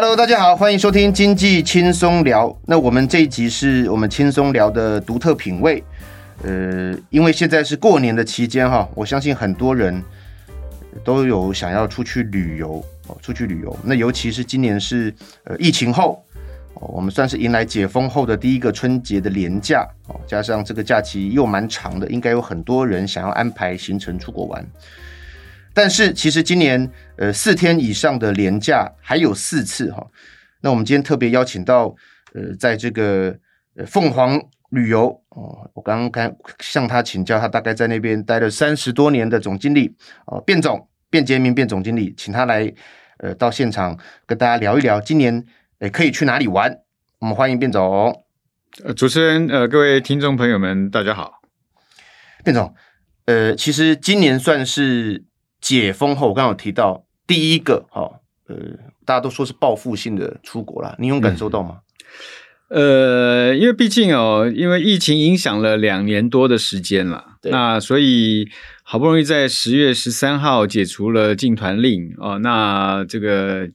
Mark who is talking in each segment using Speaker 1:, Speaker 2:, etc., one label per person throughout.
Speaker 1: Hello，大家好，欢迎收听经济轻松聊。那我们这一集是我们轻松聊的独特品味。呃，因为现在是过年的期间哈，我相信很多人都有想要出去旅游哦，出去旅游。那尤其是今年是呃疫情后，我们算是迎来解封后的第一个春节的连假哦，加上这个假期又蛮长的，应该有很多人想要安排行程出国玩。但是其实今年呃四天以上的连假还有四次哈，那我们今天特别邀请到呃在这个呃凤凰旅游哦，我刚刚向他请教，他大概在那边待了三十多年的总经理哦，卞总卞杰明卞总经理，请他来呃到现场跟大家聊一聊今年诶可以去哪里玩，我们欢迎卞总。
Speaker 2: 呃，主持人呃各位听众朋友们大家好，
Speaker 1: 卞总呃其实今年算是。解封后，我刚刚有提到第一个哈，呃，大家都说是报复性的出国啦，你有感受到吗？
Speaker 2: 嗯、呃，因为毕竟哦，因为疫情影响了两年多的时间了，那所以好不容易在十月十三号解除了禁团令哦，那这个。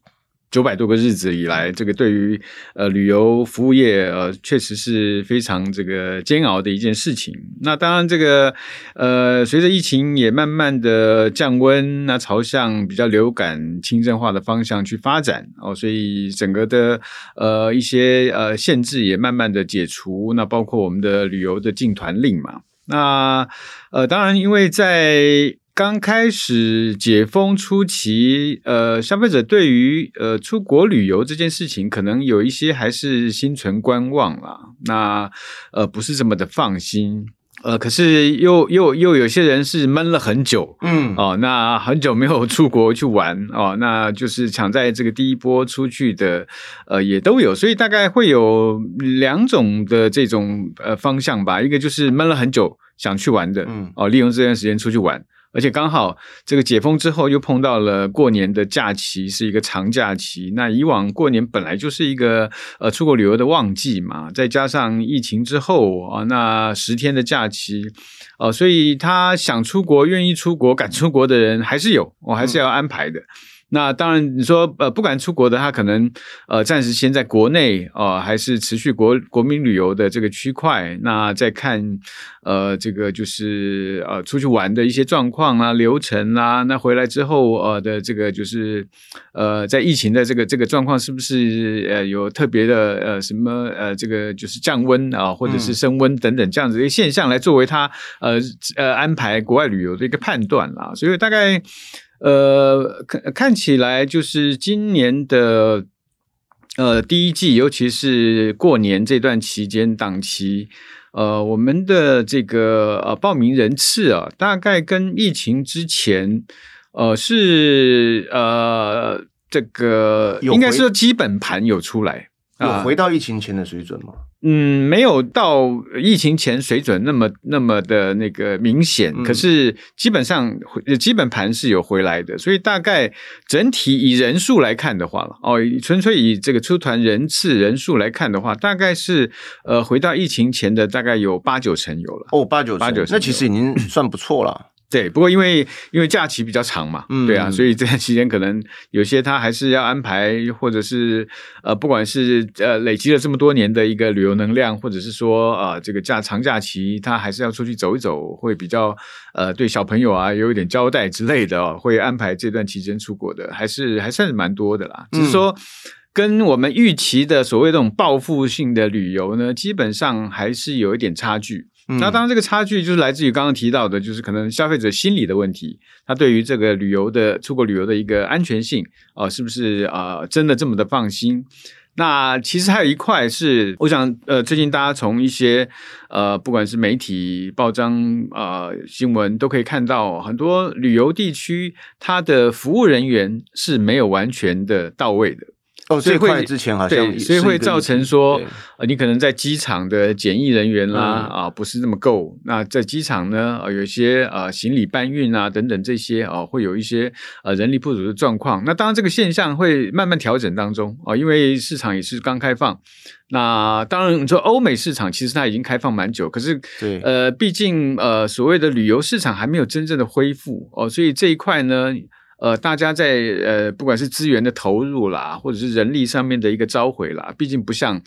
Speaker 2: 九百多个日子以来，这个对于呃旅游服务业呃确实是非常这个煎熬的一件事情。那当然，这个呃随着疫情也慢慢的降温，那朝向比较流感轻症化的方向去发展哦，所以整个的呃一些呃限制也慢慢的解除。那包括我们的旅游的禁团令嘛。那呃当然，因为在刚开始解封初期，呃，消费者对于呃出国旅游这件事情，可能有一些还是心存观望啦。那呃不是这么的放心，呃，可是又又又有些人是闷了很久，嗯，哦，那很久没有出国去玩哦，那就是抢在这个第一波出去的，呃，也都有，所以大概会有两种的这种呃方向吧。一个就是闷了很久想去玩的，嗯，哦，利用这段时间出去玩。而且刚好这个解封之后，又碰到了过年的假期，是一个长假期。那以往过年本来就是一个呃出国旅游的旺季嘛，再加上疫情之后啊，那十天的假期，哦，所以他想出国、愿意出国、敢出国的人还是有，我还是要安排的。嗯那当然，你说呃，不敢出国的，他可能呃，暂时先在国内啊、呃，还是持续国国民旅游的这个区块。那再看呃，这个就是呃，出去玩的一些状况啊、流程啊。那回来之后呃的这个就是呃，在疫情的这个这个状况，是不是呃有特别的呃什么呃这个就是降温啊，或者是升温等等这样子的一个现象，来作为他呃呃安排国外旅游的一个判断啦。所以大概。呃，看看起来就是今年的呃第一季，尤其是过年这段期间档期，呃，我们的这个呃报名人次啊，大概跟疫情之前呃是呃这个应该是说基本盘有出来，
Speaker 1: 有回到疫情前的水准吗？
Speaker 2: 嗯，没有到疫情前水准那么那么的那个明显，嗯、可是基本上基本盘是有回来的，所以大概整体以人数来看的话了，哦，纯粹以这个出团人次人数来看的话，大概是呃回到疫情前的大概有八九成有了。
Speaker 1: 哦，八九成，八九成，那其实已经算不错了。
Speaker 2: 对，不过因为因为假期比较长嘛，嗯，对啊，所以这段期间可能有些他还是要安排，或者是呃，不管是呃累积了这么多年的一个旅游能量，或者是说呃这个假长假期，他还是要出去走一走，会比较呃对小朋友啊有一点交代之类的哦，会安排这段期间出国的，还是还算是蛮多的啦。只是说跟我们预期的所谓这种报复性的旅游呢，基本上还是有一点差距。那当然，这个差距就是来自于刚刚提到的，就是可能消费者心理的问题，他对于这个旅游的出国旅游的一个安全性啊、是不是啊、真的这么的放心？那其实还有一块是，我想呃，最近大家从一些呃，不管是媒体报章啊、新闻，都可以看到很多旅游地区，它的服务人员是没有完全的到位的。
Speaker 1: 哦，所以会之前好像
Speaker 2: 对，所以会造成说，呃，你可能在机场的检疫人员啦，嗯、啊，不是那么够。那在机场呢，呃，有一些呃行李搬运啊等等这些啊、呃，会有一些呃人力不足的状况。那当然这个现象会慢慢调整当中啊、呃，因为市场也是刚开放。那当然，你说欧美市场其实它已经开放蛮久，可是对，呃，毕竟呃所谓的旅游市场还没有真正的恢复哦、呃，所以这一块呢。呃，大家在呃，不管是资源的投入啦，或者是人力上面的一个召回啦，毕竟不像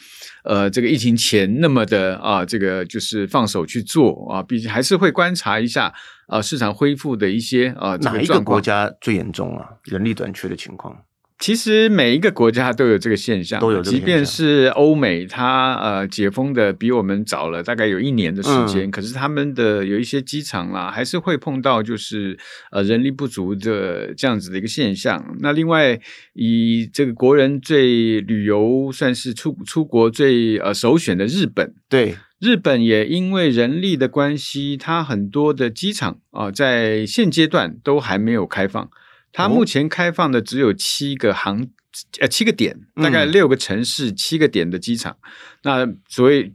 Speaker 2: 呃这个疫情前那么的啊，这个就是放手去做啊，毕竟还是会观察一下啊市场恢复的一些啊。
Speaker 1: 哪一个国家最严重啊？人力短缺的情况？
Speaker 2: 其实每一个国家都有这个现象，
Speaker 1: 都有这个现象。
Speaker 2: 即便是欧美，它呃解封的比我们早了大概有一年的时间，嗯、可是他们的有一些机场啦，还是会碰到就是呃人力不足的这样子的一个现象。那另外，以这个国人最旅游算是出出国最呃首选的日本，
Speaker 1: 对，
Speaker 2: 日本也因为人力的关系，它很多的机场啊、呃，在现阶段都还没有开放。它目前开放的只有七个航，呃，七个点，大概六个城市，嗯、七个点的机场。那所谓，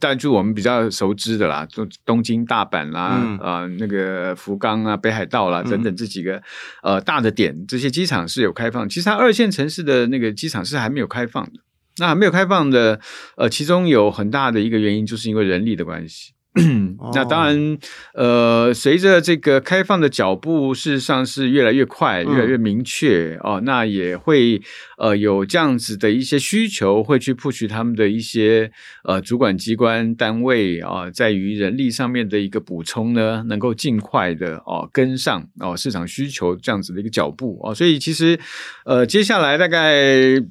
Speaker 2: 但就我们比较熟知的啦，东东京、大阪啦，嗯、呃，那个福冈啊、北海道啦等等这几个、嗯、呃大的点，这些机场是有开放。其实它二线城市的那个机场是还没有开放的。那还没有开放的，呃，其中有很大的一个原因，就是因为人力的关系。那当然，呃，随着这个开放的脚步，事实上是越来越快，越来越明确、嗯、哦。那也会呃有这样子的一些需求，会去 push 他们的一些呃主管机关单位啊、呃，在于人力上面的一个补充呢，能够尽快的哦、呃、跟上哦、呃、市场需求这样子的一个脚步哦。所以其实呃接下来大概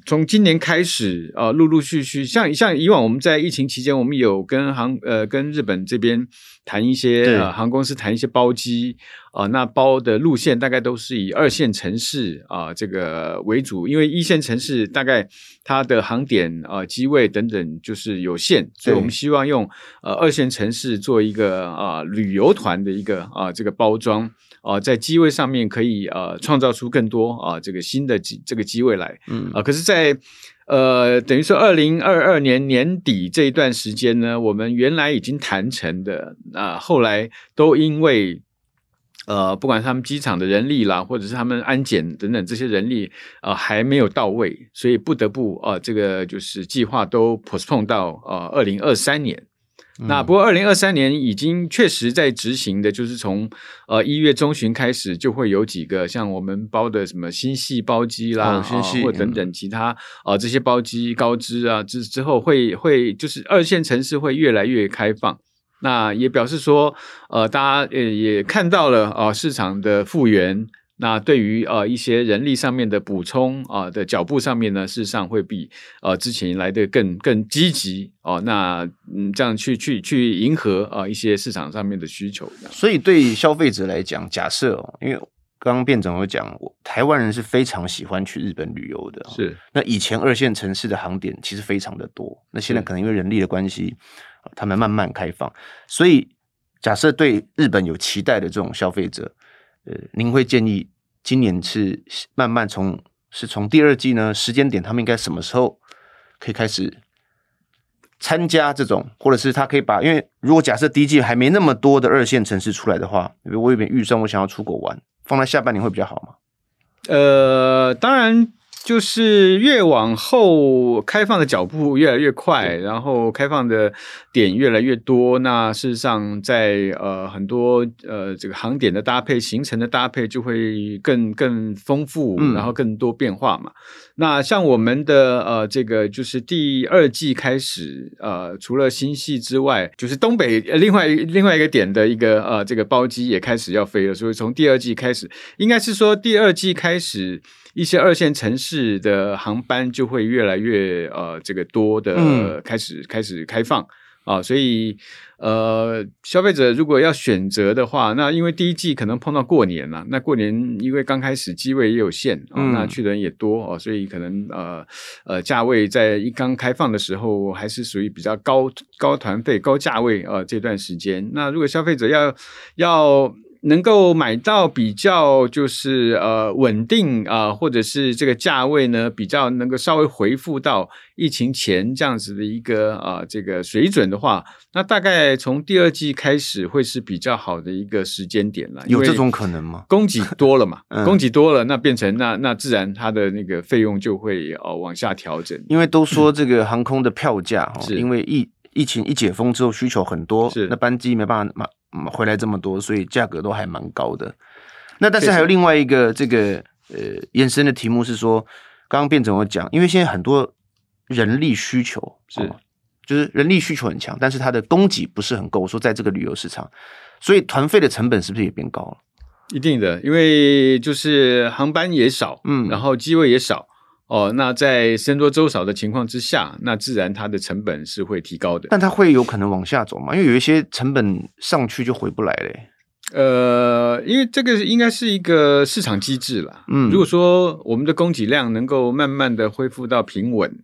Speaker 2: 从今年开始啊、呃，陆陆续续像像以往我们在疫情期间，我们有跟航呃跟日本这。这边谈一些呃航空公司谈一些包机啊、呃，那包的路线大概都是以二线城市啊、呃、这个为主，因为一线城市大概它的航点啊、呃、机位等等就是有限，所以我们希望用呃二线城市做一个啊、呃、旅游团的一个啊、呃、这个包装啊、呃，在机位上面可以呃创造出更多啊、呃、这个新的机这个机位来，嗯。啊、呃，可是，在呃，等于说，二零二二年年底这一段时间呢，我们原来已经谈成的啊、呃，后来都因为呃，不管是他们机场的人力啦，或者是他们安检等等这些人力啊、呃，还没有到位，所以不得不啊、呃，这个就是计划都 postpone 到呃二零二三年。那不过，二零二三年已经确实在执行的，就是从呃一月中旬开始，就会有几个像我们包的什么新细包机啦，或等等其他啊、呃、这些包机高支啊之之后会会就是二线城市会越来越开放。那也表示说，呃，大家呃也看到了啊、呃、市场的复原。那对于呃一些人力上面的补充啊、呃、的脚步上面呢，事实上会比呃之前来的更更积极哦。那嗯，这样去去去迎合啊、呃、一些市场上面的需求。
Speaker 1: 所以对消费者来讲，假设哦，因为刚刚卞总有讲，台湾人是非常喜欢去日本旅游的。
Speaker 2: 是。
Speaker 1: 那以前二线城市的航点其实非常的多，那现在可能因为人力的关系，他们慢慢开放。所以假设对日本有期待的这种消费者。呃，您会建议今年是慢慢从是从第二季呢时间点，他们应该什么时候可以开始参加这种，或者是他可以把，因为如果假设第一季还没那么多的二线城市出来的话，我有点预算，我想要出国玩，放在下半年会比较好吗？
Speaker 2: 呃，当然。就是越往后开放的脚步越来越快，然后开放的点越来越多。那事实上在，在呃很多呃这个航点的搭配、行程的搭配就会更更丰富，然后更多变化嘛。嗯、那像我们的呃这个就是第二季开始，呃除了新系之外，就是东北另外另外一个点的一个呃这个包机也开始要飞了。所以从第二季开始，应该是说第二季开始。一些二线城市的航班就会越来越呃这个多的开始、嗯、开始开放。啊，所以呃消费者如果要选择的话，那因为第一季可能碰到过年了，那过年因为刚开始机位也有限啊，嗯、那去的人也多哦，所以可能呃呃价位在一刚开放的时候还是属于比较高高团费高价位啊这段时间，那如果消费者要要。能够买到比较就是呃稳定啊、呃，或者是这个价位呢比较能够稍微回复到疫情前这样子的一个啊、呃、这个水准的话，那大概从第二季开始会是比较好的一个时间点了。
Speaker 1: 有这种可能吗？
Speaker 2: 供给多了嘛，嗯、供给多了，那变成那那自然它的那个费用就会呃往下调整。
Speaker 1: 因为都说这个航空的票价哈，是因为疫疫情一解封之后需求很多，是那班机没办法买。回来这么多，所以价格都还蛮高的。那但是还有另外一个这个呃延伸的题目是说，刚刚卞总有讲，因为现在很多人力需求是、哦，就是人力需求很强，但是它的供给不是很够。说在这个旅游市场，所以团费的成本是不是也变高了？
Speaker 2: 一定的，因为就是航班也少，嗯，然后机位也少。哦，那在僧多粥少的情况之下，那自然它的成本是会提高的。
Speaker 1: 但它会有可能往下走吗？因为有一些成本上去就回不来嘞。
Speaker 2: 呃，因为这个应该是一个市场机制啦。嗯，如果说我们的供给量能够慢慢的恢复到平稳，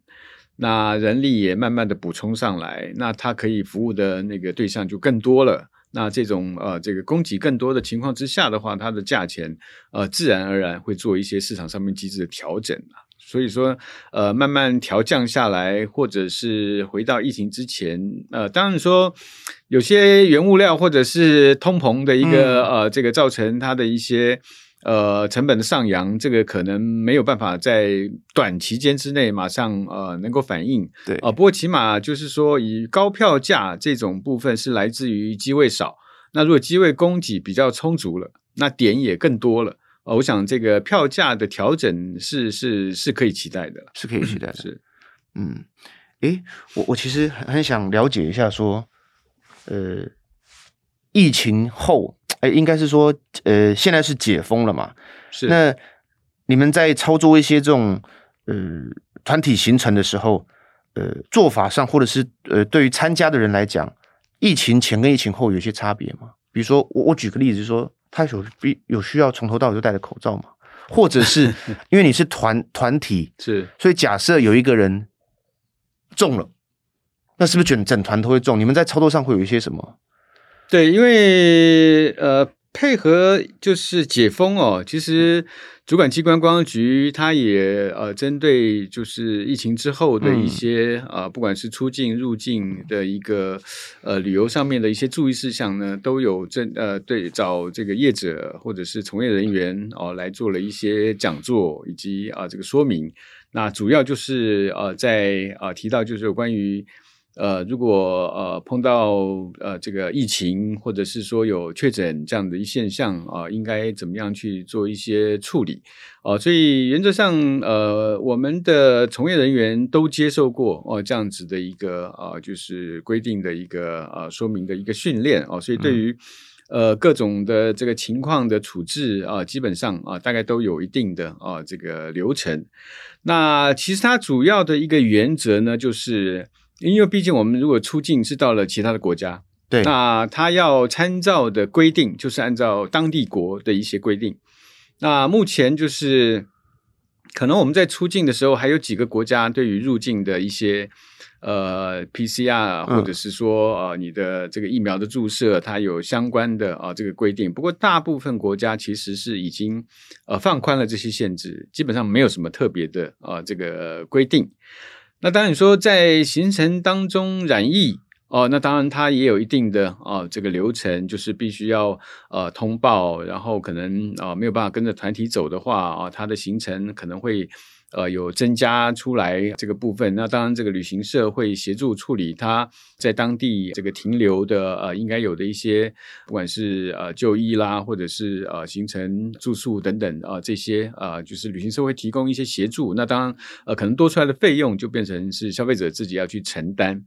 Speaker 2: 那人力也慢慢的补充上来，那它可以服务的那个对象就更多了。那这种呃，这个供给更多的情况之下的话，它的价钱呃，自然而然会做一些市场上面机制的调整啊。所以说，呃，慢慢调降下来，或者是回到疫情之前，呃，当然说有些原物料或者是通膨的一个、嗯、呃，这个造成它的一些呃成本的上扬，这个可能没有办法在短期间之内马上呃能够反应。
Speaker 1: 对
Speaker 2: 啊、呃，不过起码就是说，以高票价这种部分是来自于机位少，那如果机位供给比较充足了，那点也更多了。哦，我想这个票价的调整是是是可以期待的，
Speaker 1: 是可以期待的。
Speaker 2: 是，
Speaker 1: 嗯，诶，我我其实很很想了解一下，说，呃，疫情后，诶，应该是说，呃，现在是解封了嘛？
Speaker 2: 是。
Speaker 1: 那你们在操作一些这种呃团体行程的时候，呃，做法上，或者是呃，对于参加的人来讲，疫情前跟疫情后有些差别吗？比如说，我我举个例子，就是说。他有必有需要从头到尾都戴着口罩吗？或者是 因为你是团团体，
Speaker 2: 是，
Speaker 1: 所以假设有一个人中了，那是不是整整团都会中？你们在操作上会有一些什么？
Speaker 2: 对，因为呃。配合就是解封哦，其实主管机关观光局它也呃针对就是疫情之后的一些啊、嗯呃，不管是出境入境的一个呃旅游上面的一些注意事项呢，都有针呃对找这个业者或者是从业人员哦、呃、来做了一些讲座以及啊、呃、这个说明。那主要就是呃在啊、呃、提到就是有关于。呃，如果呃碰到呃这个疫情，或者是说有确诊这样的一现象啊、呃，应该怎么样去做一些处理啊、呃？所以原则上，呃，我们的从业人员都接受过哦、呃、这样子的一个啊、呃，就是规定的一个啊、呃、说明的一个训练哦、呃，所以对于呃各种的这个情况的处置啊、呃，基本上啊、呃、大概都有一定的啊、呃、这个流程。那其实它主要的一个原则呢，就是。因为毕竟我们如果出境是到了其他的国家，
Speaker 1: 对，
Speaker 2: 那他要参照的规定就是按照当地国的一些规定。那目前就是可能我们在出境的时候，还有几个国家对于入境的一些呃 PCR 或者是说呃你的这个疫苗的注射，它有相关的啊这个规定。不过大部分国家其实是已经呃放宽了这些限制，基本上没有什么特别的啊这个规定。那当然，你说在行程当中染疫哦，那当然它也有一定的啊、哦、这个流程，就是必须要呃通报，然后可能啊、没有办法跟着团体走的话啊，它的行程可能会呃有增加出来这个部分。那当然，这个旅行社会协助处理它在当地这个停留的呃应该有的一些，不管是呃就医啦，或者是呃行程住宿等等啊、呃、这些啊、呃，就是旅行社会提供一些协助。那当然呃可能多出来的费用就变成是消费者自己要去承担。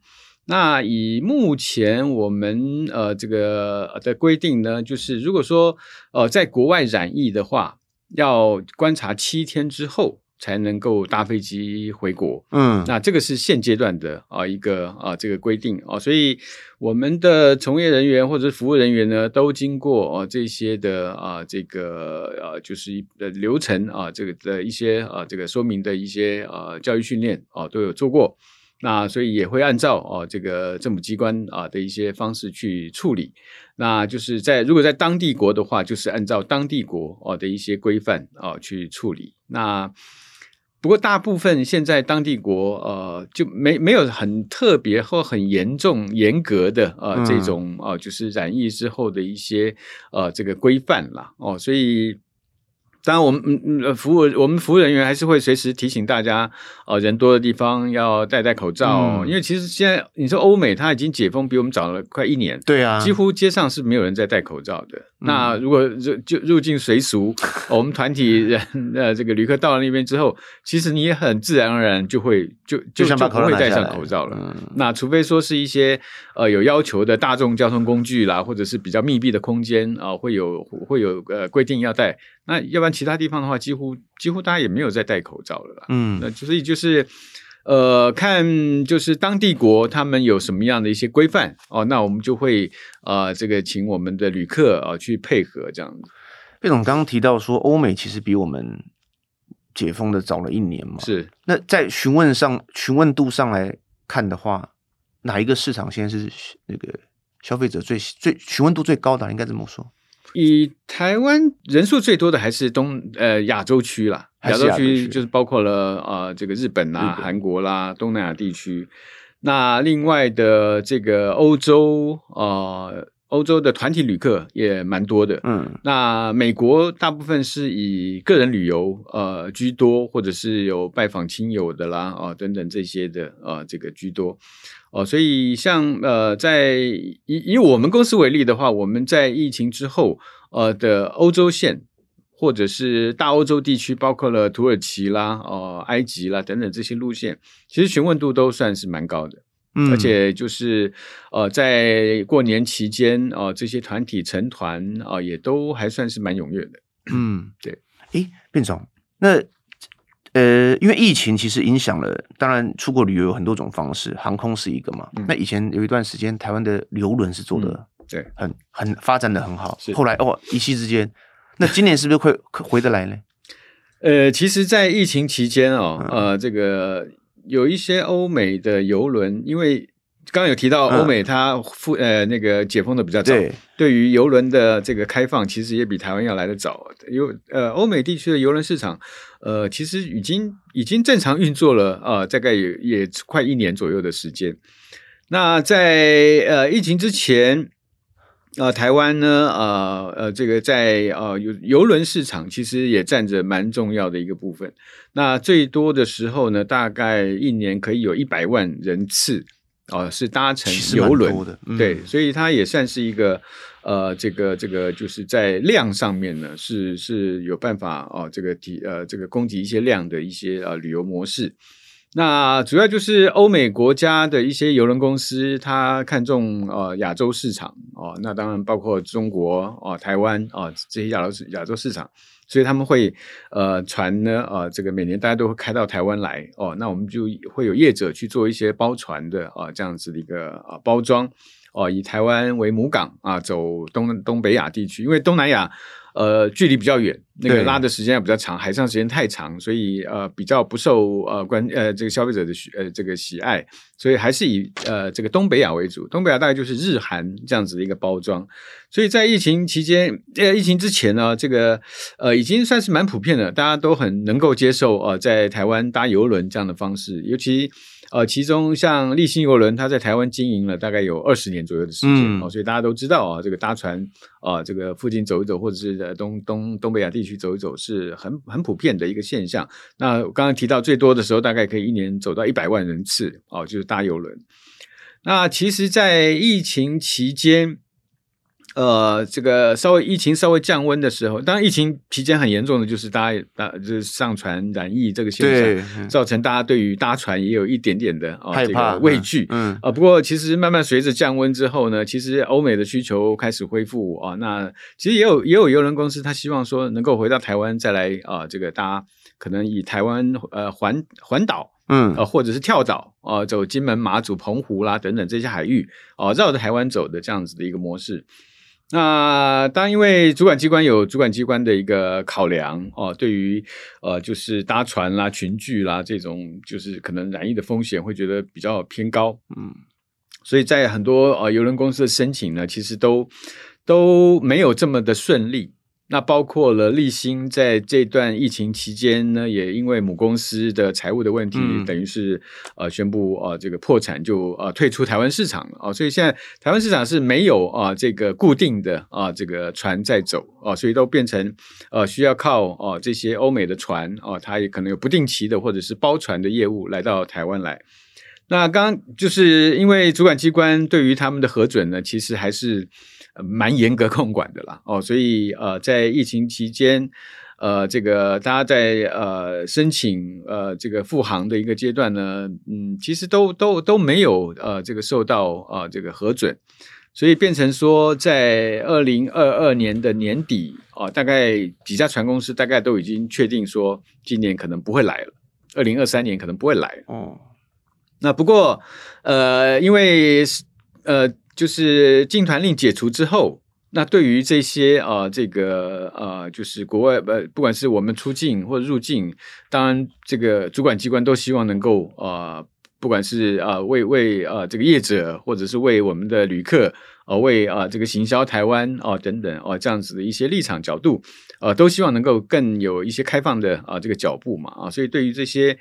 Speaker 2: 那以目前我们呃这个的规定呢，就是如果说呃在国外染疫的话，要观察七天之后才能够搭飞机回国。嗯，那这个是现阶段的啊一个啊这个规定啊，所以我们的从业人员或者服务人员呢，都经过啊这些的啊这个呃就是呃流程啊这个的一些啊这个说明的一些啊教育训练啊都有做过。那所以也会按照哦这个政府机关啊的一些方式去处理，那就是在如果在当地国的话，就是按照当地国哦的一些规范啊去处理。那不过大部分现在当地国呃就没没有很特别或很严重严格的呃这种啊就是染疫之后的一些呃这个规范啦哦，所以。当然，我们嗯嗯服务我们服务人员还是会随时提醒大家，呃，人多的地方要戴戴口罩，嗯、因为其实现在你说欧美它已经解封比我们早了快一年，
Speaker 1: 对啊，
Speaker 2: 几乎街上是没有人在戴口罩的。嗯、那如果入就入境随俗，我们团体人呃这个旅客到了那边之后，其实你也很自然而然就会就就就不会戴上口罩了。嗯、那除非说是一些呃有要求的大众交通工具啦，或者是比较密闭的空间啊、呃，会有会有呃规定要戴。那要不然其他地方的话，几乎几乎大家也没有再戴口罩了啦。嗯，那所以就是呃，看就是当地国他们有什么样的一些规范哦，那我们就会呃，这个请我们的旅客啊、呃、去配合这样子。
Speaker 1: 贝总刚刚提到说，欧美其实比我们解封的早了一年嘛。
Speaker 2: 是。
Speaker 1: 那在询问上询问度上来看的话，哪一个市场现在是那个消费者最最询问度最高的？应该这么说。
Speaker 2: 以台湾人数最多的还是东呃亚洲区啦，亚洲区就是包括了呃这个日本啦、啊韩国啦、东南亚地区。那另外的这个欧洲呃欧洲的团体旅客也蛮多的，嗯。那美国大部分是以个人旅游呃居多，或者是有拜访亲友的啦啊、呃、等等这些的呃这个居多。哦，所以像呃，在以以我们公司为例的话，我们在疫情之后，呃的欧洲线或者是大欧洲地区，包括了土耳其啦、哦埃及啦等等这些路线，其实询问度都算是蛮高的，嗯，而且就是呃在过年期间，呃这些团体成团啊、呃，也都还算是蛮踊跃的，
Speaker 1: 嗯，对，诶，卞总，那。呃，因为疫情其实影响了，当然出国旅游有很多种方式，航空是一个嘛。嗯、那以前有一段时间，台湾的游轮是做的、嗯，对，很很发展的很好。是后来哦，一夕之间，那今年是不是会回得来呢？
Speaker 2: 呃，其实，在疫情期间哦，嗯、呃，这个有一些欧美的游轮，因为。刚刚有提到欧美，它复呃那个解封的比较早，对，对于游轮的这个开放，其实也比台湾要来的早。有呃欧美地区的游轮市场，呃其实已经已经正常运作了啊、呃，大概也也快一年左右的时间。那在呃疫情之前，呃台湾呢，呃呃这个在呃游邮轮市场其实也占着蛮重要的一个部分。那最多的时候呢，大概一年可以有一百万人次。哦，是搭乘邮轮，嗯、对，所以它也算是一个呃，这个这个就是在量上面呢，是是有办法哦，这个提呃这个供给一些量的一些呃旅游模式。那主要就是欧美国家的一些邮轮公司，它看中呃亚洲市场哦，那当然包括中国哦、台湾哦这些亚洲亚洲市场。所以他们会呃船呢呃这个每年大家都会开到台湾来哦，那我们就会有业者去做一些包船的啊、这样子的一个啊包装哦，以台湾为母港啊走东东北亚地区，因为东南亚。呃，距离比较远，那个拉的时间也比较长，海上时间太长，所以呃比较不受呃关呃这个消费者的喜呃这个喜爱，所以还是以呃这个东北亚为主。东北亚大概就是日韩这样子的一个包装，所以在疫情期间，呃疫情之前呢，这个呃已经算是蛮普遍的，大家都很能够接受呃在台湾搭游轮这样的方式，尤其。呃，其中像立新邮轮，它在台湾经营了大概有二十年左右的时间，哦、嗯，所以大家都知道啊，这个搭船啊，这个附近走一走，或者是在东东东北亚地区走一走，是很很普遍的一个现象。那我刚刚提到最多的时候，大概可以一年走到一百万人次哦，就是搭邮轮。那其实，在疫情期间。呃，这个稍微疫情稍微降温的时候，当然疫情期间很严重的就是大家大就是上船染疫这个现象，造成大家对于搭船也有一点点的这个畏惧。嗯，啊、呃，不过其实慢慢随着降温之后呢，其实欧美的需求开始恢复啊、呃，那其实也有也有邮轮公司他希望说能够回到台湾再来啊、呃，这个大家可能以台湾呃环环岛，嗯，呃或者是跳岛啊、呃，走金门、马祖、澎湖啦等等这些海域啊、呃，绕着台湾走的这样子的一个模式。那当然，因为主管机关有主管机关的一个考量哦，对于呃，就是搭船啦、群聚啦这种，就是可能染疫的风险，会觉得比较偏高，嗯，所以在很多呃邮轮公司的申请呢，其实都都没有这么的顺利那包括了立新在这段疫情期间呢，也因为母公司的财务的问题，嗯、等于是呃宣布呃这个破产就呃退出台湾市场了啊、呃，所以现在台湾市场是没有啊、呃、这个固定的啊、呃、这个船在走啊、呃，所以都变成呃需要靠哦、呃、这些欧美的船哦、呃，它也可能有不定期的或者是包船的业务来到台湾来。那刚刚就是因为主管机关对于他们的核准呢，其实还是。蛮严格控管的啦，哦，所以呃，在疫情期间，呃，这个大家在呃申请呃这个复航的一个阶段呢，嗯，其实都都都没有呃这个受到呃这个核准，所以变成说，在二零二二年的年底啊，呃，大概几家船公司大概都已经确定说，今年可能不会来了，二零二三年可能不会来哦。那不过呃，因为呃。就是禁团令解除之后，那对于这些呃，这个呃，就是国外呃，不管是我们出境或者入境，当然这个主管机关都希望能够呃，不管是呃为为呃这个业者，或者是为我们的旅客，呃为啊、这个行销台湾哦、呃、等等哦、呃、这样子的一些立场角度，呃都希望能够更有一些开放的啊、这个脚步嘛啊，所以对于这些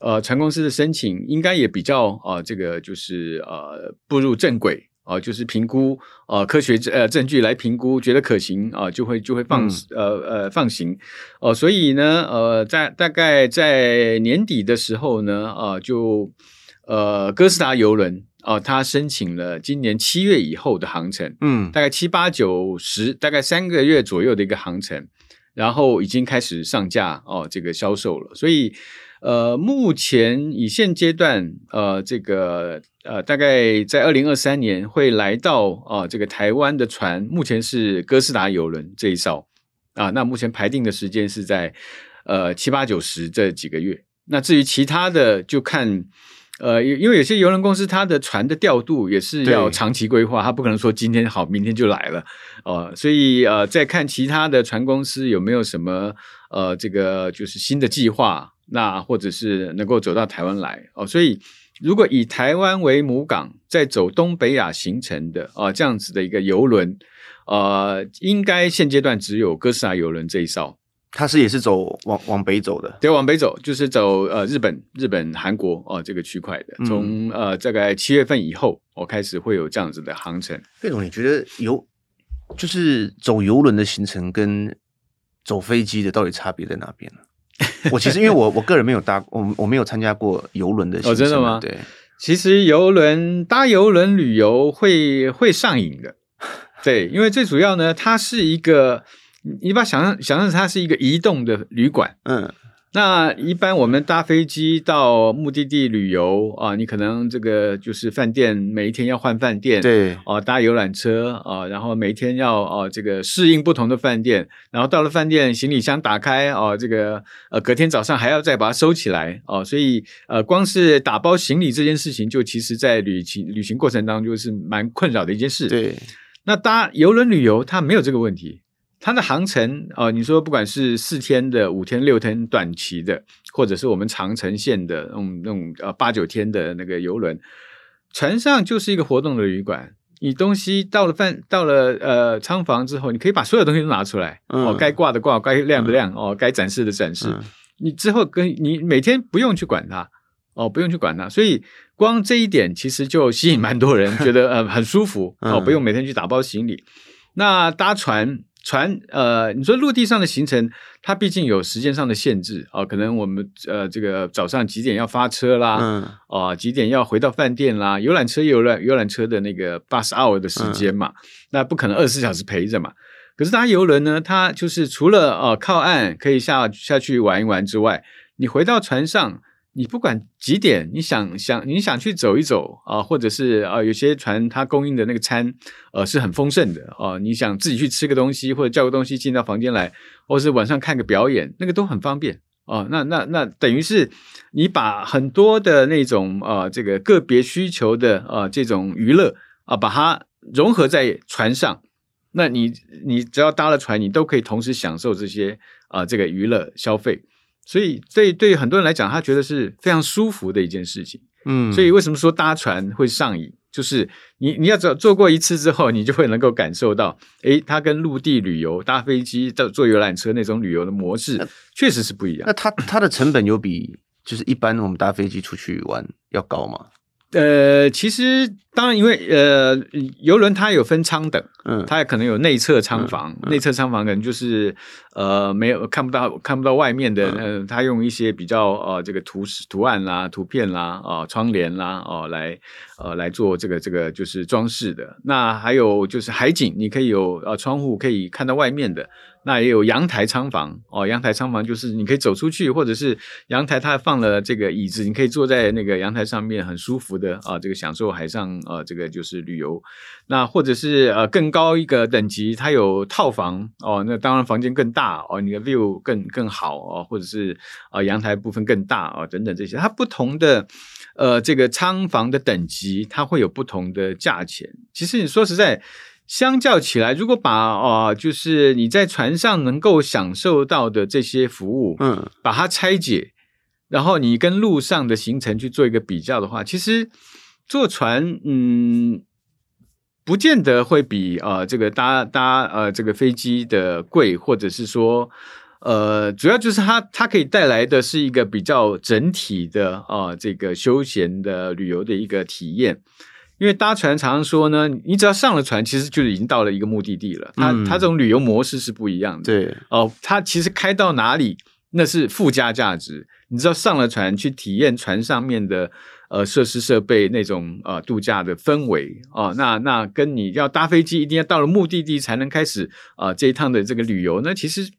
Speaker 2: 呃船公司的申请，应该也比较啊、这个就是呃步入正轨。哦、呃，就是评估，呃，科学呃证据来评估，觉得可行啊、呃，就会就会放、嗯、呃呃放行，哦、呃，所以呢，呃，在大概在年底的时候呢，呃，就呃哥斯达邮轮啊，他申请了今年七月以后的航程，嗯，大概七八九十，大概三个月左右的一个航程，然后已经开始上架哦、呃，这个销售了，所以。呃，目前以现阶段，呃，这个呃，大概在二零二三年会来到啊、呃，这个台湾的船，目前是哥斯达邮轮这一艘啊。那目前排定的时间是在呃七八九十这几个月。那至于其他的，就看呃，因为有些邮轮公司它的船的调度也是要长期规划，它不可能说今天好，明天就来了哦、呃。所以呃，再看其他的船公司有没有什么呃，这个就是新的计划。那或者是能够走到台湾来哦，所以如果以台湾为母港，在走东北亚行程的啊、哦、这样子的一个游轮，呃，应该现阶段只有哥斯达游轮这一艘，
Speaker 1: 它是也是走往往北走的，
Speaker 2: 对，往北走就是走呃日本、日本、韩国哦这个区块的，从、嗯、呃大概七月份以后，我、哦、开始会有这样子的航程。
Speaker 1: 费总，你觉得游就是走游轮的行程跟走飞机的到底差别在哪边呢？我其实因为我我个人没有搭，我我没有参加过游轮的行程。哦，
Speaker 2: 真的吗？
Speaker 1: 对，
Speaker 2: 其实游轮搭游轮旅游会会上瘾的，对，因为最主要呢，它是一个，你把想象想象它是一个移动的旅馆，嗯。那一般我们搭飞机到目的地旅游啊，你可能这个就是饭店每一天要换饭店，
Speaker 1: 对，
Speaker 2: 啊，搭游览车啊，然后每一天要啊这个适应不同的饭店，然后到了饭店行李箱打开啊，这个呃隔天早上还要再把它收起来啊，所以呃光是打包行李这件事情，就其实在旅行旅行过程当中是蛮困扰的一件事。
Speaker 1: 对，
Speaker 2: 那搭游轮旅游它没有这个问题。它的航程哦、呃，你说不管是四天的、五天、六天短期的，或者是我们长城线的那种那种呃八九天的那个游轮，船上就是一个活动的旅馆。你东西到了饭到了呃舱房之后，你可以把所有东西都拿出来，嗯、哦，该挂的挂，该亮的亮，哦，该展示的展示。嗯、你之后跟你每天不用去管它，哦，不用去管它，所以光这一点其实就吸引蛮多人，觉得呃很舒服哦，不用每天去打包行李。那搭船。船呃，你说陆地上的行程，它毕竟有时间上的限制啊、呃，可能我们呃这个早上几点要发车啦，嗯，啊、呃、几点要回到饭店啦，游览车游览游览车的那个 bus hour 的时间嘛，嗯、那不可能二十四小时陪着嘛。可是搭游轮呢，它就是除了呃靠岸可以下下去玩一玩之外，你回到船上。你不管几点，你想想你想去走一走啊，或者是啊，有些船它供应的那个餐，呃，是很丰盛的啊。你想自己去吃个东西，或者叫个东西进到房间来，或是晚上看个表演，那个都很方便啊。那那那等于是你把很多的那种啊，这个个别需求的啊这种娱乐啊，把它融合在船上。那你你只要搭了船，你都可以同时享受这些啊这个娱乐消费。所以，对对很多人来讲，他觉得是非常舒服的一件事情。嗯，所以为什么说搭船会上瘾？就是你你要做做过一次之后，你就会能够感受到，诶，它跟陆地旅游、搭飞机、到坐游览车那种旅游的模式确实是不一样。
Speaker 1: 那它它的成本有比就是一般我们搭飞机出去玩要高吗？
Speaker 2: 呃，其实当然，因为呃，游轮它有分舱等，嗯，它也可能有内侧舱房，嗯嗯、内侧舱房可能就是呃没有看不到看不到外面的，嗯、呃，它用一些比较呃这个图图案啦、图片啦、啊、呃、窗帘啦哦、呃、来呃来做这个这个就是装饰的。那还有就是海景，你可以有呃窗户可以看到外面的。那也有阳台舱房哦，阳台舱房就是你可以走出去，或者是阳台它放了这个椅子，你可以坐在那个阳台上面，很舒服的啊，这个享受海上啊，这个就是旅游。那或者是呃更高一个等级，它有套房哦，那当然房间更大哦，你的 view 更更好哦，或者是啊阳台部分更大哦，等等这些，它不同的呃这个舱房的等级，它会有不同的价钱。其实你说实在。相较起来，如果把啊、呃，就是你在船上能够享受到的这些服务，嗯，把它拆解，然后你跟路上的行程去做一个比较的话，其实坐船，嗯，不见得会比啊、呃、这个搭搭呃这个飞机的贵，或者是说，呃，主要就是它它可以带来的是一个比较整体的啊、呃、这个休闲的旅游的一个体验。因为搭船常常说呢，你只要上了船，其实就已经到了一个目的地了。它它这种旅游模式是不一样的。
Speaker 1: 对
Speaker 2: 哦，它其实开到哪里那是附加价值。你知道上了船去体验船上面的呃设施设备那种呃度假的氛围哦，那那跟你要搭飞机一定要到了目的地才能开始啊、呃、这一趟的这个旅游，那其实。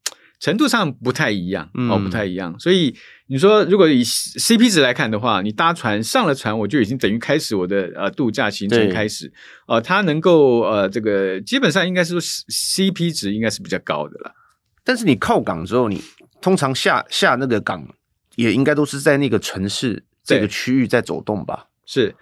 Speaker 2: 程度上不太一样哦，不太一样。所以你说，如果以 CP 值来看的话，你搭船上了船，我就已经等于开始我的呃度假行程开始。呃，它能够呃这个基本上应该是说 CP 值应该是比较高的了。
Speaker 1: 但是你靠港之后，你通常下下那个港也应该都是在那个城市这个区域在走动吧？
Speaker 2: 是，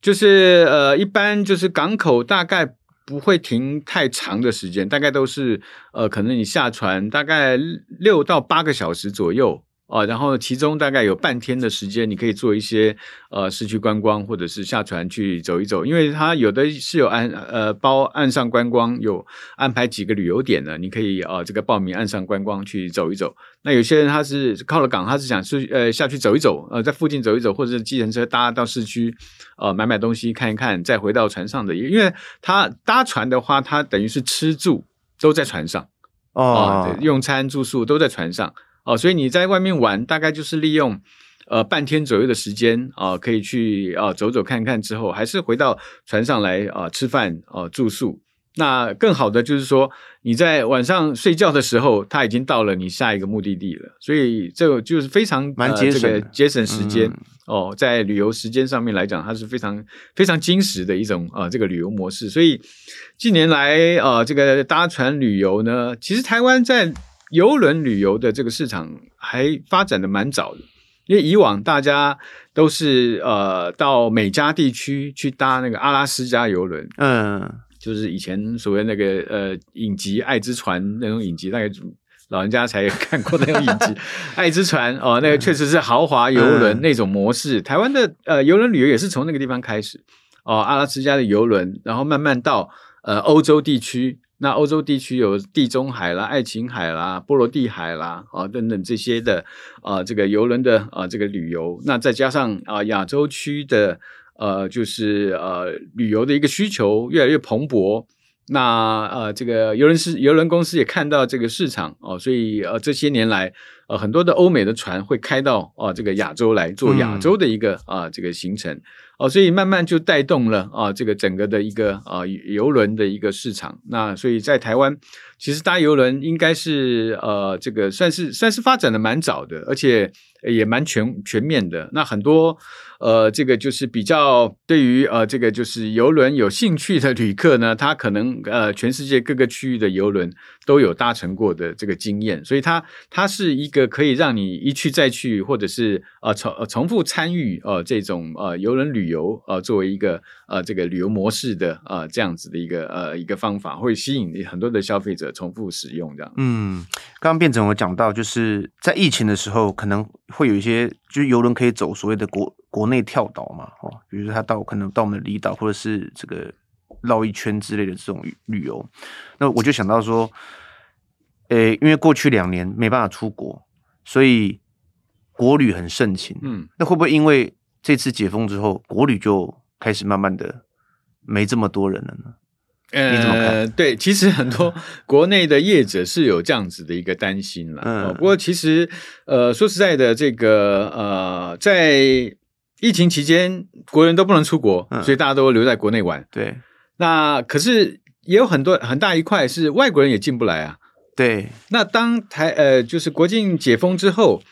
Speaker 2: 就是呃一般就是港口大概。不会停太长的时间，大概都是呃，可能你下船大概六到八个小时左右。啊，然后其中大概有半天的时间，你可以做一些呃市区观光，或者是下船去走一走，因为它有的是有岸呃包岸上观光，有安排几个旅游点的，你可以啊、呃、这个报名岸上观光去走一走。那有些人他是靠了港，他是想去呃下去走一走，呃在附近走一走，或者是计程车搭到市区，呃买买东西看一看，再回到船上的，因为他搭船的话，他等于是吃住都在船上哦、呃，用餐住宿都在船上。哦，所以你在外面玩，大概就是利用呃半天左右的时间啊、呃，可以去啊、呃、走走看看之后，还是回到船上来啊、呃、吃饭啊、呃、住宿。那更好的就是说，你在晚上睡觉的时候，他已经到了你下一个目的地了。所以这个就是非常
Speaker 1: 蛮节省、呃这个、节省时间、嗯、哦，在旅游时间上面来讲，它是非常非常精实的一种啊、呃、这个旅游模式。所以近年来啊、呃，这个搭船旅游呢，其实台湾在。邮轮旅游的这个市场还发展的蛮早的，因为以往大家都是呃到美加地区去搭那个阿拉斯加游轮，嗯，就是以前所谓那个呃影集《爱之船》那种影集，大概老人家才有看过那种影集《爱之船》哦，那个确实是豪华游轮那种模式。嗯、台湾的呃邮轮旅游也是从那个地方开始哦，阿拉斯加的游轮，然后慢慢到呃欧洲地区。那欧洲地区有地中海啦、爱琴海啦、波罗的海啦啊等等这些的啊，这个游轮的啊这个旅游，那再加上啊亚洲区的呃就是呃旅游的一个需求越来越蓬勃，那呃这个游轮是游轮公司也看到这个市场哦，所以呃这些年来呃很多的欧美的船会开到啊这个亚洲来做亚洲的一个啊这个行程。哦，所以慢慢就带动了啊，这个整个的一个啊游轮的一个市场。那所以在台湾，其实搭游轮应该是呃这个算是算是发展的蛮早的，而且也蛮全全面的。那很多呃这个就是比较对于呃这个就是邮轮有兴趣的旅客呢，他可能呃全世界各个区域的邮轮都有搭乘过的这个经验，所以它它是一个可以让你一去再去，或者是呃重重复参与呃这种呃邮轮旅。游呃，作为一个呃这个旅游模式的呃这样子的一个呃一个方法，会吸引很多的消费者重复使用这样。嗯，刚刚辩总有讲到，就是在疫情的时候，可能会有一些就是游轮可以走所谓的国国内跳岛嘛，哦，比如说他到可能到我们的离岛，或者是这个绕一圈之类的这种旅游，那我就想到说，诶，因为过去两年没办法出国，所以国旅很盛情，嗯，那会不会因为这次解封之后，国旅就开始慢慢的没这么多人了呢？
Speaker 2: 呃？对，其实很多国内的业者是有这样子的一个担心了。嗯，不过其实，呃，说实在的，这个呃，在疫情期间，国人都不能出国，嗯，所以大家都留在国内玩。
Speaker 1: 对，
Speaker 2: 那可是也有很多很大一块是外国人也进不来啊。
Speaker 1: 对，
Speaker 2: 那当台呃就是国境解封之后，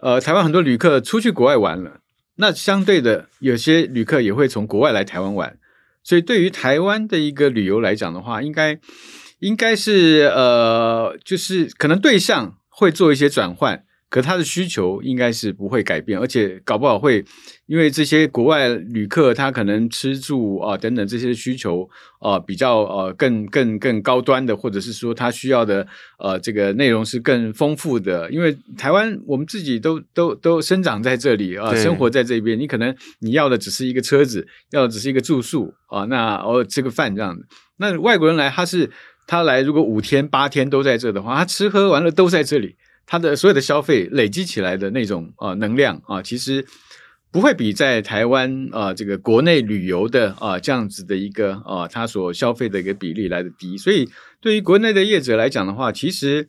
Speaker 2: 呃，台湾很多旅客出去国外玩了，那相对的有些旅客也会从国外来台湾玩。所以，对于台湾的一个旅游来讲的话，应该应该是呃，就是可能对象会做一些转换。可他的需求应该是不会改变，而且搞不好会因为这些国外旅客他可能吃住啊等等这些需求啊比较呃更更更高端的，或者是说他需要的呃这个内容是更丰富的。因为台湾我们自己都都都生长在这里啊，生活在这边，你可能你要的只是一个车子，要的只是一个住宿啊，那偶尔吃个饭这样子。那外国人来他是他来如果五天八天都在这的话，他吃喝玩乐都在这里。它的所有的消费累积起来的那种啊、呃、能量啊，其实不会比在台湾啊、呃、这个国内旅游的啊、呃、这样子的一个啊，它所消费的一个比例来的低。所以对于国内的业者来讲的话，其实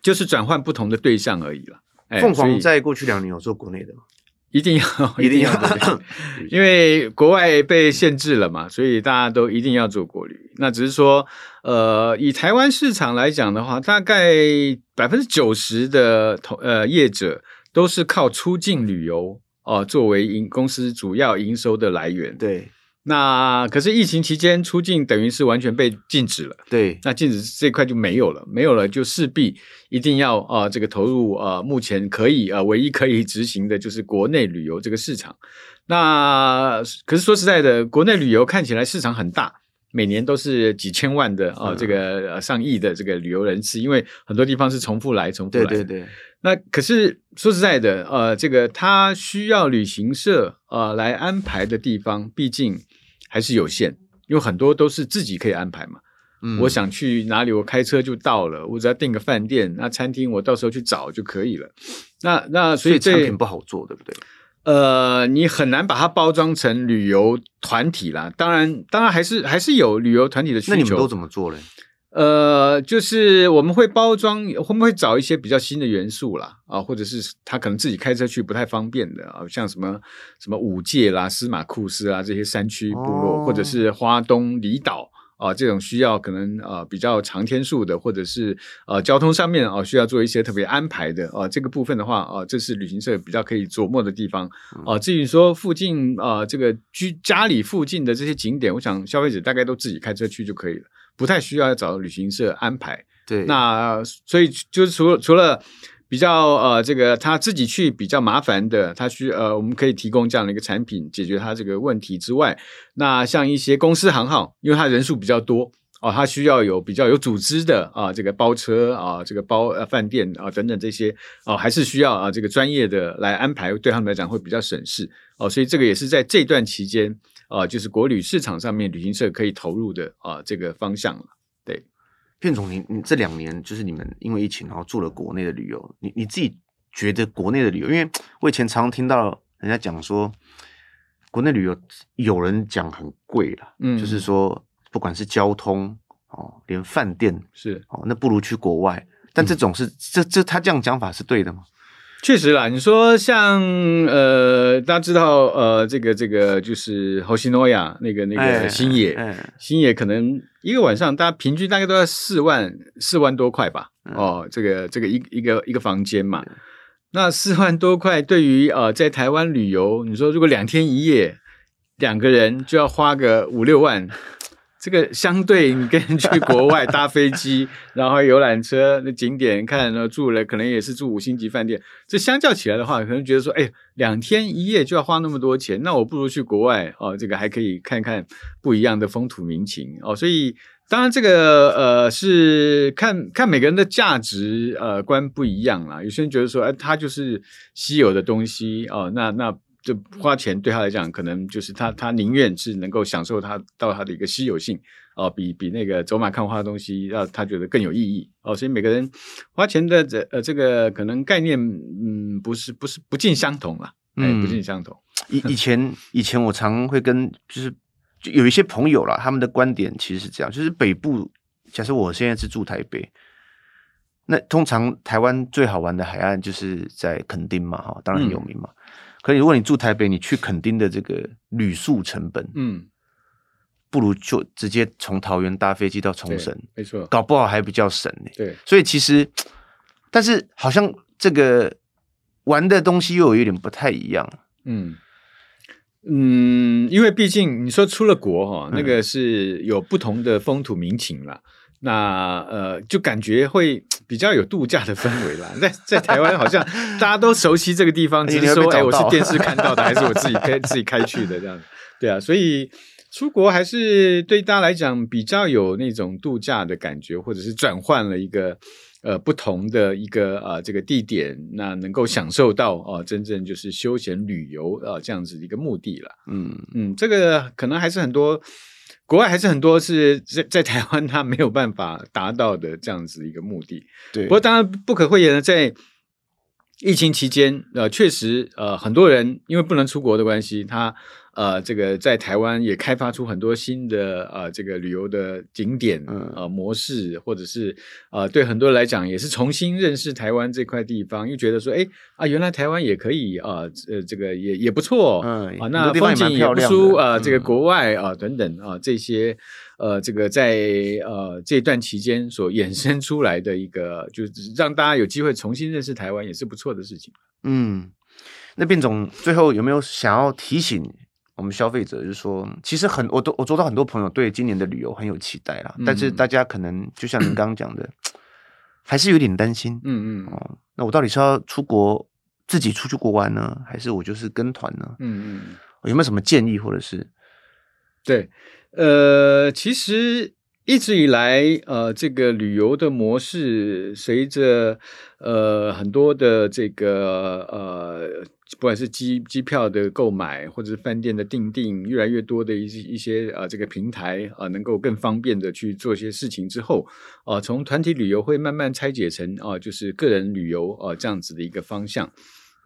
Speaker 2: 就是转换不同的对象而已了。
Speaker 1: 凤凰在过去两年有做国内的吗？
Speaker 2: 一定要，一定要，因为国外被限制了嘛，所以大家都一定要做国旅。那只是说，呃，以台湾市场来讲的话，大概百分之九十的同呃业者都是靠出境旅游哦、呃、作为营公司主要营收的来源。
Speaker 1: 对。
Speaker 2: 那可是疫情期间出境等于是完全被禁止了，
Speaker 1: 对，
Speaker 2: 那禁止这块就没有了，没有了就势必一定要啊、呃、这个投入啊、呃、目前可以啊、呃、唯一可以执行的就是国内旅游这个市场。那可是说实在的，国内旅游看起来市场很大，每年都是几千万的啊、呃、这个上亿的这个旅游人次，因为很多地方是重复来重复来。
Speaker 1: 对对对。
Speaker 2: 那可是说实在的，呃，这个他需要旅行社呃来安排的地方，毕竟。还是有限，因为很多都是自己可以安排嘛。嗯，我想去哪里，我开车就到了。我只要订个饭店，那餐厅我到时候去找就可以了。那那所以这
Speaker 1: 产品不好做，对不对？
Speaker 2: 呃，你很难把它包装成旅游团体啦。当然，当然还是还是有旅游团体的需求。
Speaker 1: 那你们都怎么做嘞？
Speaker 2: 呃，就是我们会包装，会不会找一些比较新的元素啦？啊，或者是他可能自己开车去不太方便的啊，像什么什么五界啦、司马库斯啊这些山区部落，哦、或者是花东离岛啊这种需要可能啊比较长天数的，或者是呃、啊、交通上面啊需要做一些特别安排的啊这个部分的话啊，这是旅行社比较可以琢磨的地方啊。至于说附近啊这个居家里附近的这些景点，我想消费者大概都自己开车去就可以了。不太需要找旅行社安排，
Speaker 1: 对，
Speaker 2: 那所以就是除了除了比较呃这个他自己去比较麻烦的，他需呃我们可以提供这样的一个产品解决他这个问题之外，那像一些公司行号，因为他人数比较多哦，他需要有比较有组织的啊这个包车啊这个包呃饭店啊等等这些哦，还是需要啊这个专业的来安排，对他们来讲会比较省事哦，所以这个也是在这段期间。啊、就是国旅市场上面旅行社可以投入的啊、这个方向了。对，
Speaker 1: 片总，你你这两年就是你们因为疫情然后做了国内的旅游，你你自己觉得国内的旅游，因为我以前常常听到人家讲说，国内旅游有人讲很贵了，嗯，就是说不管是交通哦，连饭店
Speaker 2: 是
Speaker 1: 哦，那不如去国外。但这种是、嗯、这这他这样讲法是对的吗？
Speaker 2: 确实啦，你说像呃，大家知道呃，这个这个就是虹夕诺亚那个那个星野，哎哎、星野可能一个晚上大家平均大概都要四万四万多块吧，嗯、哦，这个这个一一个一个房间嘛，嗯、那四万多块对于呃在台湾旅游，你说如果两天一夜两个人就要花个五六万。这个相对你跟去国外搭飞机，然后游览车那景点看，然后住了可能也是住五星级饭店。这相较起来的话，可能觉得说，哎，两天一夜就要花那么多钱，那我不如去国外哦，这个还可以看看不一样的风土民情哦。所以当然这个呃是看看每个人的价值呃观不一样啦。有些人觉得说，哎，它就是稀有的东西哦，那那。就花钱对他来讲，可能就是他他宁愿是能够享受他到他的一个稀有性哦，比比那个走马看花的东西让他觉得更有意义哦。所以每个人花钱的这呃这个可能概念嗯不是不是不尽相同了，嗯，不尽相同。
Speaker 1: 以以前以前我常会跟就是就有一些朋友啦，他们的观点其实是这样，就是北部假设我现在是住台北。那通常台湾最好玩的海岸就是在垦丁嘛，哈，当然很有名嘛。嗯、可是如果你住台北，你去垦丁的这个旅宿成本，嗯，不如就直接从桃园搭飞机到冲绳，
Speaker 2: 没错，
Speaker 1: 搞不好还比较省呢。
Speaker 2: 对，
Speaker 1: 所以其实，但是好像这个玩的东西又有点不太一样，
Speaker 2: 嗯。嗯，因为毕竟你说出了国哈，那个是有不同的风土民情啦。嗯那呃，就感觉会比较有度假的氛围啦。在在台湾，好像 大家都熟悉这个地方，只是说，哎，我是电视看到的，还是我自己开自己开去的这样？对啊，所以出国还是对大家来讲比较有那种度假的感觉，或者是转换了一个呃不同的一个啊、呃、这个地点，那能够享受到啊、呃、真正就是休闲旅游啊、呃、这样子的一个目的了。嗯嗯，这个可能还是很多。国外还是很多是在在台湾他没有办法达到的这样子一个目的。
Speaker 1: 对，
Speaker 2: 不过当然不可讳言的，在疫情期间，呃，确实呃很多人因为不能出国的关系，他。呃，这个在台湾也开发出很多新的呃这个旅游的景点呃模式，或者是呃对很多人来讲也是重新认识台湾这块地方，又觉得说，哎啊，原来台湾也可以啊，呃这个也也不错，嗯啊，那风景也不输啊，这个国外啊等等啊这些呃这个在呃这段期间所衍生出来的一个，就是让大家有机会重新认识台湾，也是不错的事情。
Speaker 1: 嗯，那卞总最后有没有想要提醒？我们消费者就是说，其实很，我都我做到很多朋友对今年的旅游很有期待啦，嗯、但是大家可能就像您刚刚讲的，还是有点担心。嗯嗯哦，那我到底是要出国自己出去国玩呢，还是我就是跟团呢？嗯嗯，有没有什么建议或者是？
Speaker 2: 对，呃，其实。一直以来，呃，这个旅游的模式随着呃很多的这个呃，不管是机机票的购买，或者是饭店的订订，越来越多的一些一些、呃、这个平台啊、呃，能够更方便的去做一些事情之后，啊、呃，从团体旅游会慢慢拆解成啊、呃，就是个人旅游啊、呃、这样子的一个方向。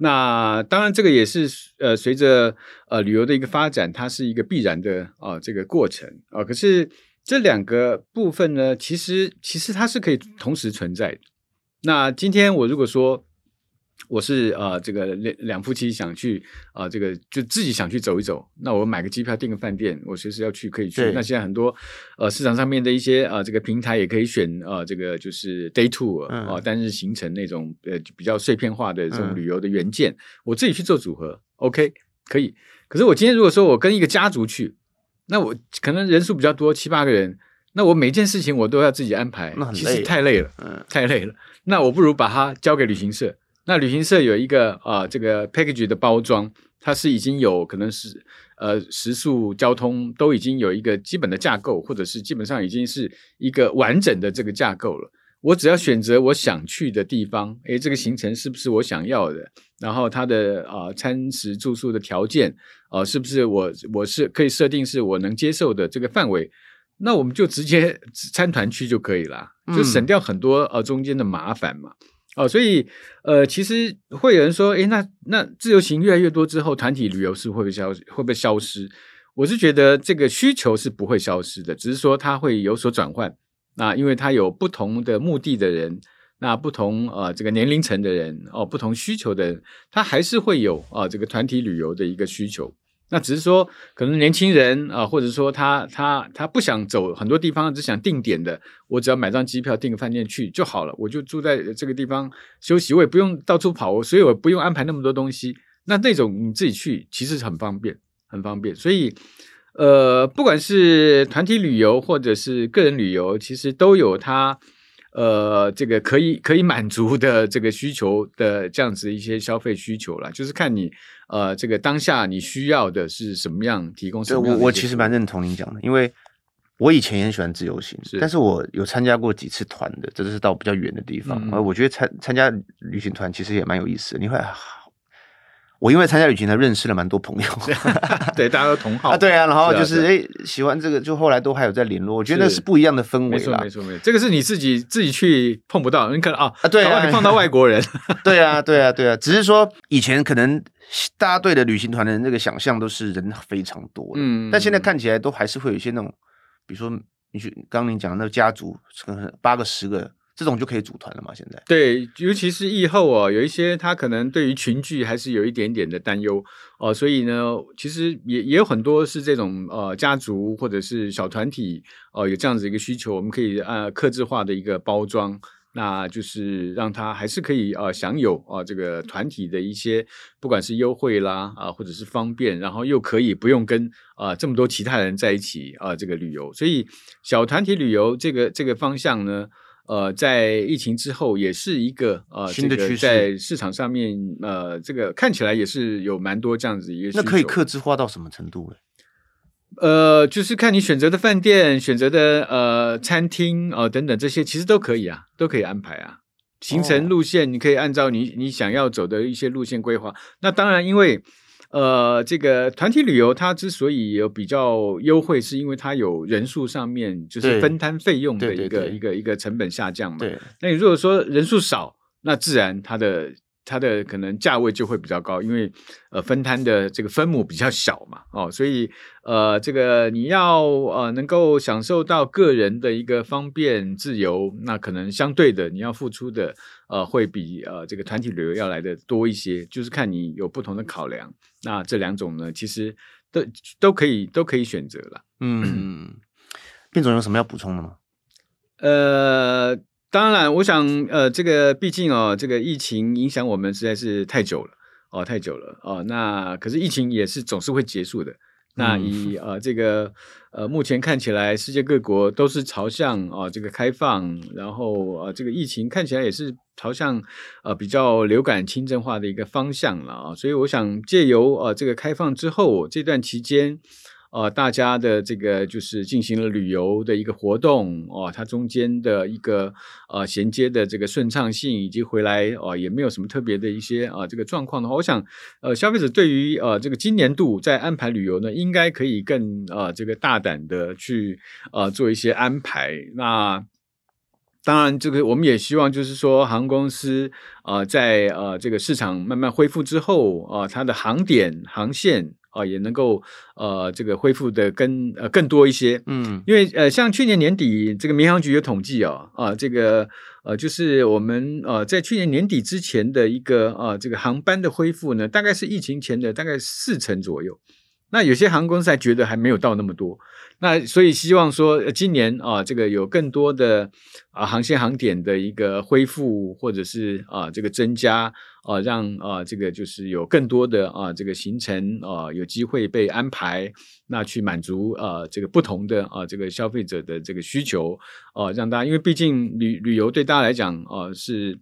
Speaker 2: 那当然，这个也是呃随着呃旅游的一个发展，它是一个必然的啊、呃、这个过程啊、呃，可是。这两个部分呢，其实其实它是可以同时存在的。那今天我如果说我是呃这个两两夫妻想去啊、呃、这个就自己想去走一走，那我买个机票订个饭店，我随时要去可以去。那现在很多呃市场上面的一些啊、呃、这个平台也可以选啊、呃、这个就是 day tour 啊、呃、单日行程那种呃比较碎片化的这种旅游的元件，我自己去做组合，OK 可以。可是我今天如果说我跟一个家族去。那我可能人数比较多，七八个人，那我每件事情我都要自己安排，其实太累了，嗯，太累了。那我不如把它交给旅行社。那旅行社有一个啊、呃，这个 package 的包装，它是已经有可能是呃食宿交通都已经有一个基本的架构，或者是基本上已经是一个完整的这个架构了。我只要选择我想去的地方，诶，这个行程是不是我想要的？然后它的啊、呃、餐食住宿的条件啊、呃，是不是我我是可以设定是我能接受的这个范围？那我们就直接参团去就可以了，就省掉很多呃中间的麻烦嘛。哦、所以呃，其实会有人说，诶，那那自由行越来越多之后，团体旅游是会不会消会不会消失？我是觉得这个需求是不会消失的，只是说它会有所转换。那因为他有不同的目的的人，那不同呃这个年龄层的人哦，不同需求的人，他还是会有啊、这个团体旅游的一个需求。那只是说可能年轻人啊、或者说他他他不想走很多地方，只想定点的，我只要买张机票订个饭店去就好了，我就住在这个地方休息，我也不用到处跑，我所以我不用安排那么多东西。那那种你自己去其实很方便，很方便，所以。呃，不管是团体旅游或者是个人旅游，其实都有它呃这个可以可以满足的这个需求的这样子一些消费需求啦，就是看你呃这个当下你需要的是什么样，提供什么样的。
Speaker 1: 我我其实蛮认同您讲的，因为我以前也很喜欢自由行，是但是我有参加过几次团的，这就是到比较远的地方，而、嗯、我觉得参参加旅行团其实也蛮有意思的，你会。我因为参加旅行团认识了蛮多朋友，
Speaker 2: 对，大家都同好
Speaker 1: 啊，对啊，然后就是哎、啊啊，喜欢这个，就后来都还有在联络。我觉得那是不一样的氛围，
Speaker 2: 没错没错没错。这个是你自己自己去碰不到，你可能啊
Speaker 1: 啊，对啊，
Speaker 2: 你碰到外国人，
Speaker 1: 对啊对啊对啊，只是说以前可能大家对的旅行团的那个想象都是人非常多，嗯，但现在看起来都还是会有一些那种，比如说你去刚刚你讲的那个家族，可能八个十个。这种就可以组团了吗？现在
Speaker 2: 对，尤其是疫后哦，有一些他可能对于群聚还是有一点点的担忧哦，所以呢，其实也也有很多是这种呃家族或者是小团体哦、有这样子一个需求，我们可以按客制化的一个包装，那就是让他还是可以呃享有啊、呃、这个团体的一些不管是优惠啦啊、或者是方便，然后又可以不用跟啊、呃、这么多其他人在一起啊、呃、这个旅游，所以小团体旅游这个这个方向呢。呃，在疫情之后，也是一个呃
Speaker 1: 新的趋势，
Speaker 2: 在市场上面，呃，这个看起来也是有蛮多这样子一个。
Speaker 1: 那可以客制化到什么程度呢？
Speaker 2: 呃，就是看你选择的饭店、选择的呃餐厅哦、呃、等等这些，其实都可以啊，都可以安排啊。行程路线你可以按照你你想要走的一些路线规划。那当然，因为。呃，这个团体旅游它之所以有比较优惠，是因为它有人数上面就是分摊费用的一个一个一个成本下降嘛。对，那你如果说人数少，那自然它的。它的可能价位就会比较高，因为呃分摊的这个分母比较小嘛，哦，所以呃这个你要呃能够享受到个人的一个方便自由，那可能相对的你要付出的呃会比呃这个团体旅游要来的多一些，就是看你有不同的考量。那这两种呢，其实都都可以都可以选择了。
Speaker 1: 嗯，卞总有什么要补充的吗？
Speaker 2: 呃。当然，我想，呃，这个毕竟哦，这个疫情影响我们实在是太久了，哦，太久了，哦，那可是疫情也是总是会结束的。那以呃这个呃目前看起来，世界各国都是朝向啊、呃、这个开放，然后呃这个疫情看起来也是朝向呃比较流感轻症化的一个方向了啊，所以我想借由呃这个开放之后这段期间。呃，大家的这个就是进行了旅游的一个活动哦、它中间的一个呃衔接的这个顺畅性，以及回来哦、也没有什么特别的一些啊、呃、这个状况的话，我想呃消费者对于呃这个今年度在安排旅游呢，应该可以更呃这个大胆的去呃做一些安排。那当然，这个我们也希望就是说，航空公司呃在呃这个市场慢慢恢复之后啊、呃，它的航点航线。啊，也能够呃，这个恢复的更呃更多一些，嗯，因为呃，像去年年底这个民航局有统计哦，啊，这个呃，就是我们呃在去年年底之前的一个啊，这个航班的恢复呢，大概是疫情前的大概四成左右。那有些航空公司还觉得还没有到那么多，那所以希望说今年啊，这个有更多的啊航线航点的一个恢复，或者是啊这个增加啊，让啊这个就是有更多的啊这个行程啊有机会被安排，那去满足啊这个不同的啊这个消费者的这个需求啊，让大家因为毕竟旅旅游对大家来讲啊是。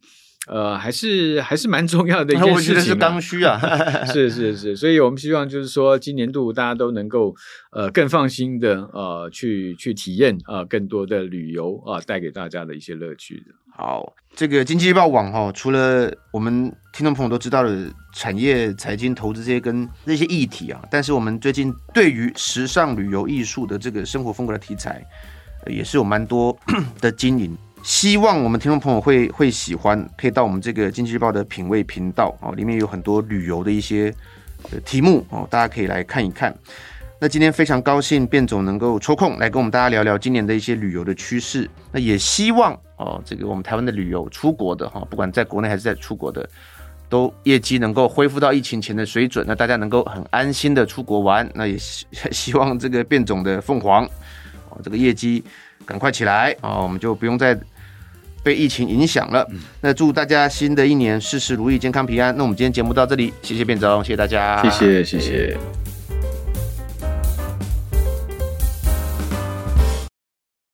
Speaker 2: 呃，还是还是蛮重要的一件事情，啊，我觉得
Speaker 1: 是刚需啊，
Speaker 2: 是是是，所以我们希望就是说，今年度大家都能够呃更放心的呃去去体验啊，呃，更多的旅游啊，呃，带给大家的一些乐趣。
Speaker 1: 好，这个经济日报网哈，除了我们听众朋友都知道的产业、财经、投资这些跟那些议题啊，但是我们最近对于时尚、旅游、艺术的这个生活风格的题材，呃，也是有蛮多 的经营。希望我们听众朋友会会喜欢，可以到我们这个经济日报的品味频道哦，里面有很多旅游的一些呃题目哦，大家可以来看一看。那今天非常高兴卞总能够抽空来跟我们大家聊聊今年的一些旅游的趋势。那也希望哦，这个我们台湾的旅游出国的哈，不管在国内还是在出国的，都业绩能够恢复到疫情前的水准，那大家能够很安心的出国玩。那也希希望这个卞总的凤凰哦，这个业绩赶快起来啊，我们就不用再。被疫情影响了，那祝大家新的一年事事如意、健康平安。那我们今天节目到这里，谢谢卞总，谢谢大家，
Speaker 2: 谢谢谢谢。